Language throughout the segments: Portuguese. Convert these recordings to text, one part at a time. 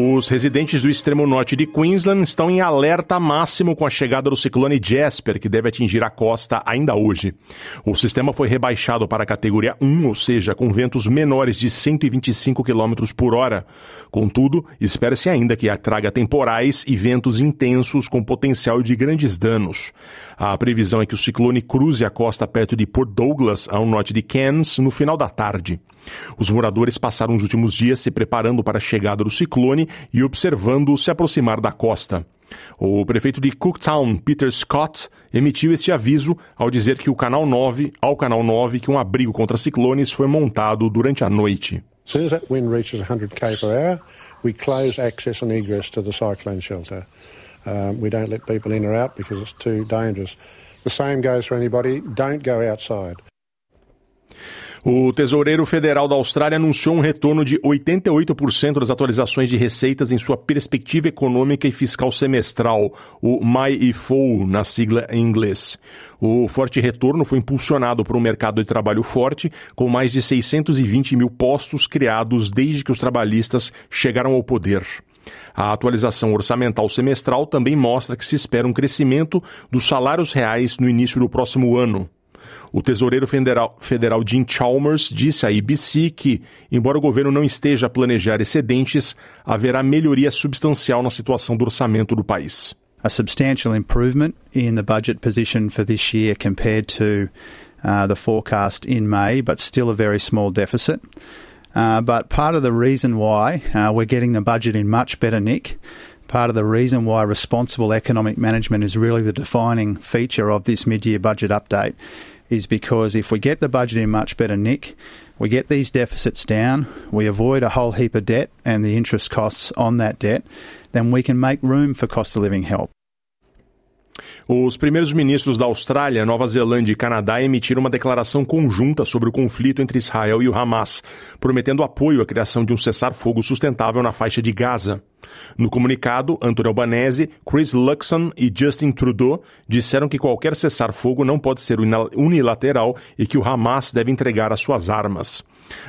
Os residentes do extremo norte de Queensland estão em alerta máximo com a chegada do ciclone Jasper, que deve atingir a costa ainda hoje. O sistema foi rebaixado para a categoria 1, ou seja, com ventos menores de 125 km por hora. Contudo, espera-se ainda que traga temporais e ventos intensos com potencial de grandes danos. A previsão é que o ciclone cruze a costa perto de Port Douglas, ao norte de Cairns, no final da tarde. Os moradores passaram os últimos dias se preparando para a chegada do ciclone e observando-o se aproximar da costa. O prefeito de Cooktown, Peter Scott, emitiu este aviso ao dizer que o canal 9, ao canal 9, que um abrigo contra ciclones foi montado durante a noite. As soon as that wind reaches 100 km per hour, we close access and egress to the cyclone shelter. In out. The same goes for anybody. Don't go outside. O Tesoureiro Federal da Austrália anunciou um retorno de 88% das atualizações de receitas em sua perspectiva econômica e fiscal semestral, o MyEFO, na sigla em inglês. O forte retorno foi impulsionado por um mercado de trabalho forte, com mais de 620 mil postos criados desde que os trabalhistas chegaram ao poder. A atualização orçamental semestral também mostra que se espera um crescimento dos salários reais no início do próximo ano. O tesoureiro federal, federal Jim Chalmers disse à ABC que, embora o governo não esteja a planejar excedentes, haverá melhoria substancial na situação do orçamento do país. A substantial improvement in the budget position for this year compared to uh, the forecast in May, but still a very small deficit. Uh, but part of the reason why uh, we're getting the budget in much better nick, part of the reason why responsible economic management is really the defining feature of this mid year budget update is because if we get the budget in much better nick, we get these deficits down, we avoid a whole heap of debt and the interest costs on that debt, then we can make room for cost of living help. Os primeiros ministros da Austrália, Nova Zelândia e Canadá emitiram uma declaração conjunta sobre o conflito entre Israel e o Hamas, prometendo apoio à criação de um cessar-fogo sustentável na faixa de Gaza. No comunicado, Antônio Albanese, Chris Luxon e Justin Trudeau disseram que qualquer cessar-fogo não pode ser unilateral e que o Hamas deve entregar as suas armas.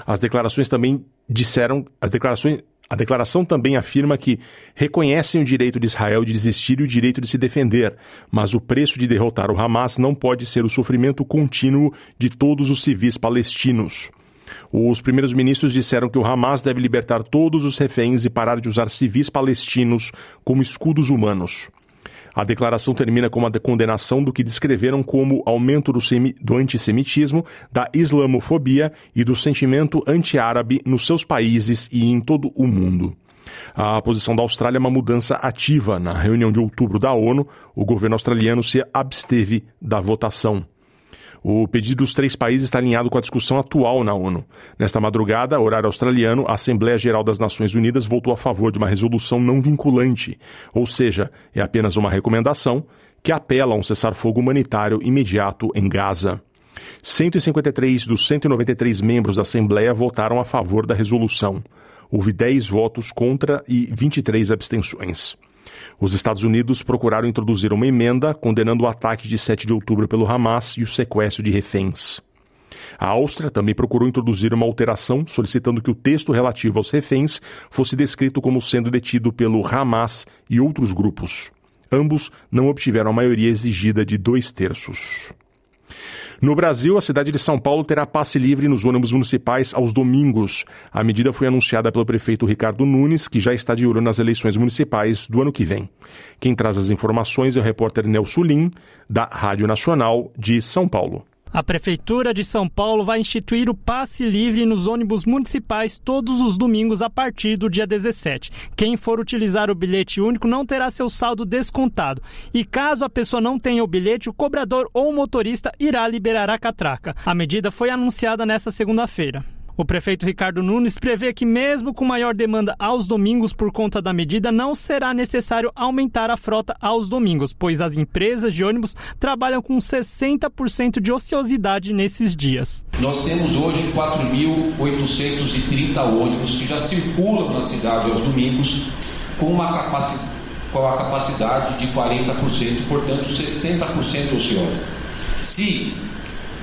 As declarações também disseram, as declarações a declaração também afirma que reconhecem o direito de Israel de desistir e o direito de se defender, mas o preço de derrotar o Hamas não pode ser o sofrimento contínuo de todos os civis palestinos. Os primeiros ministros disseram que o Hamas deve libertar todos os reféns e parar de usar civis palestinos como escudos humanos. A declaração termina com uma condenação do que descreveram como aumento do, do antissemitismo, da islamofobia e do sentimento anti-árabe nos seus países e em todo o mundo. A posição da Austrália é uma mudança ativa. Na reunião de outubro da ONU, o governo australiano se absteve da votação. O pedido dos três países está alinhado com a discussão atual na ONU. Nesta madrugada, horário australiano, a Assembleia Geral das Nações Unidas votou a favor de uma resolução não vinculante, ou seja, é apenas uma recomendação que apela a um cessar-fogo humanitário imediato em Gaza. 153 dos 193 membros da Assembleia votaram a favor da resolução. Houve 10 votos contra e 23 abstenções. Os Estados Unidos procuraram introduzir uma emenda condenando o ataque de 7 de outubro pelo Hamas e o sequestro de reféns. A Áustria também procurou introduzir uma alteração solicitando que o texto relativo aos reféns fosse descrito como sendo detido pelo Hamas e outros grupos. Ambos não obtiveram a maioria exigida de dois terços. No Brasil, a cidade de São Paulo terá passe livre nos ônibus municipais aos domingos. A medida foi anunciada pelo prefeito Ricardo Nunes, que já está de olho nas eleições municipais do ano que vem. Quem traz as informações é o repórter Nelson Lim, da Rádio Nacional de São Paulo. A Prefeitura de São Paulo vai instituir o passe livre nos ônibus municipais todos os domingos a partir do dia 17. Quem for utilizar o bilhete único não terá seu saldo descontado. E caso a pessoa não tenha o bilhete, o cobrador ou o motorista irá liberar a catraca. A medida foi anunciada nesta segunda-feira. O prefeito Ricardo Nunes prevê que, mesmo com maior demanda aos domingos por conta da medida, não será necessário aumentar a frota aos domingos, pois as empresas de ônibus trabalham com 60% de ociosidade nesses dias. Nós temos hoje 4.830 ônibus que já circulam na cidade aos domingos, com uma capacidade com a capacidade de 40%, portanto 60% ociosa. Se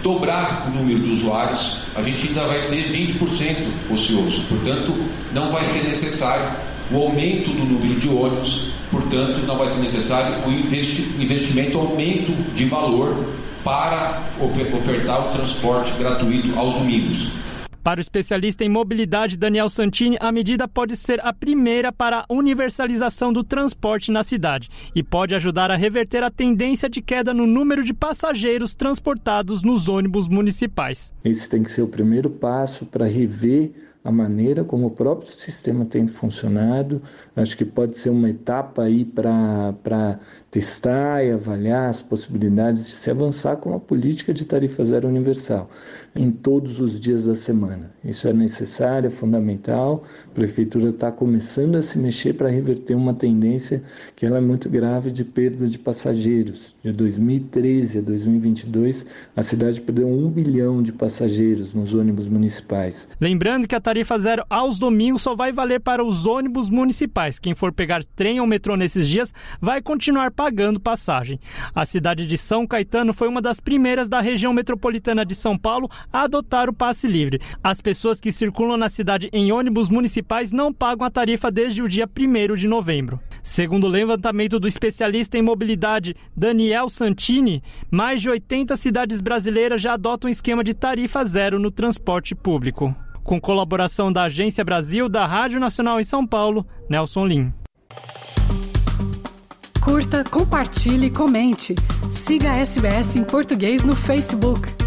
dobrar o número de usuários, a gente ainda vai ter 20% ocioso, portanto não vai ser necessário o aumento do número de ônibus, portanto não vai ser necessário o investimento, aumento de valor para ofertar o transporte gratuito aos domingos. Para o especialista em mobilidade Daniel Santini, a medida pode ser a primeira para a universalização do transporte na cidade e pode ajudar a reverter a tendência de queda no número de passageiros transportados nos ônibus municipais. Esse tem que ser o primeiro passo para rever a maneira como o próprio sistema tem funcionado. Acho que pode ser uma etapa aí para testar e avaliar as possibilidades de se avançar com a política de tarifa zero universal em todos os dias da semana. Isso é necessário, é fundamental. A prefeitura está começando a se mexer para reverter uma tendência que ela é muito grave de perda de passageiros. De 2013 a 2022, a cidade perdeu um bilhão de passageiros nos ônibus municipais. Lembrando que a tarifa zero aos domingos só vai valer para os ônibus municipais. Quem for pegar trem ou metrô nesses dias vai continuar pagando passagem. A cidade de São Caetano foi uma das primeiras da região metropolitana de São Paulo a adotar o passe livre. As pessoas que circulam na cidade em ônibus municipais não pagam a tarifa desde o dia 1 de novembro. Segundo o levantamento do especialista em mobilidade Daniel Santini, mais de 80 cidades brasileiras já adotam um esquema de tarifa zero no transporte público. Com colaboração da Agência Brasil, da Rádio Nacional em São Paulo, Nelson Lim. Curta, compartilhe, comente. Siga a SBS em português no Facebook.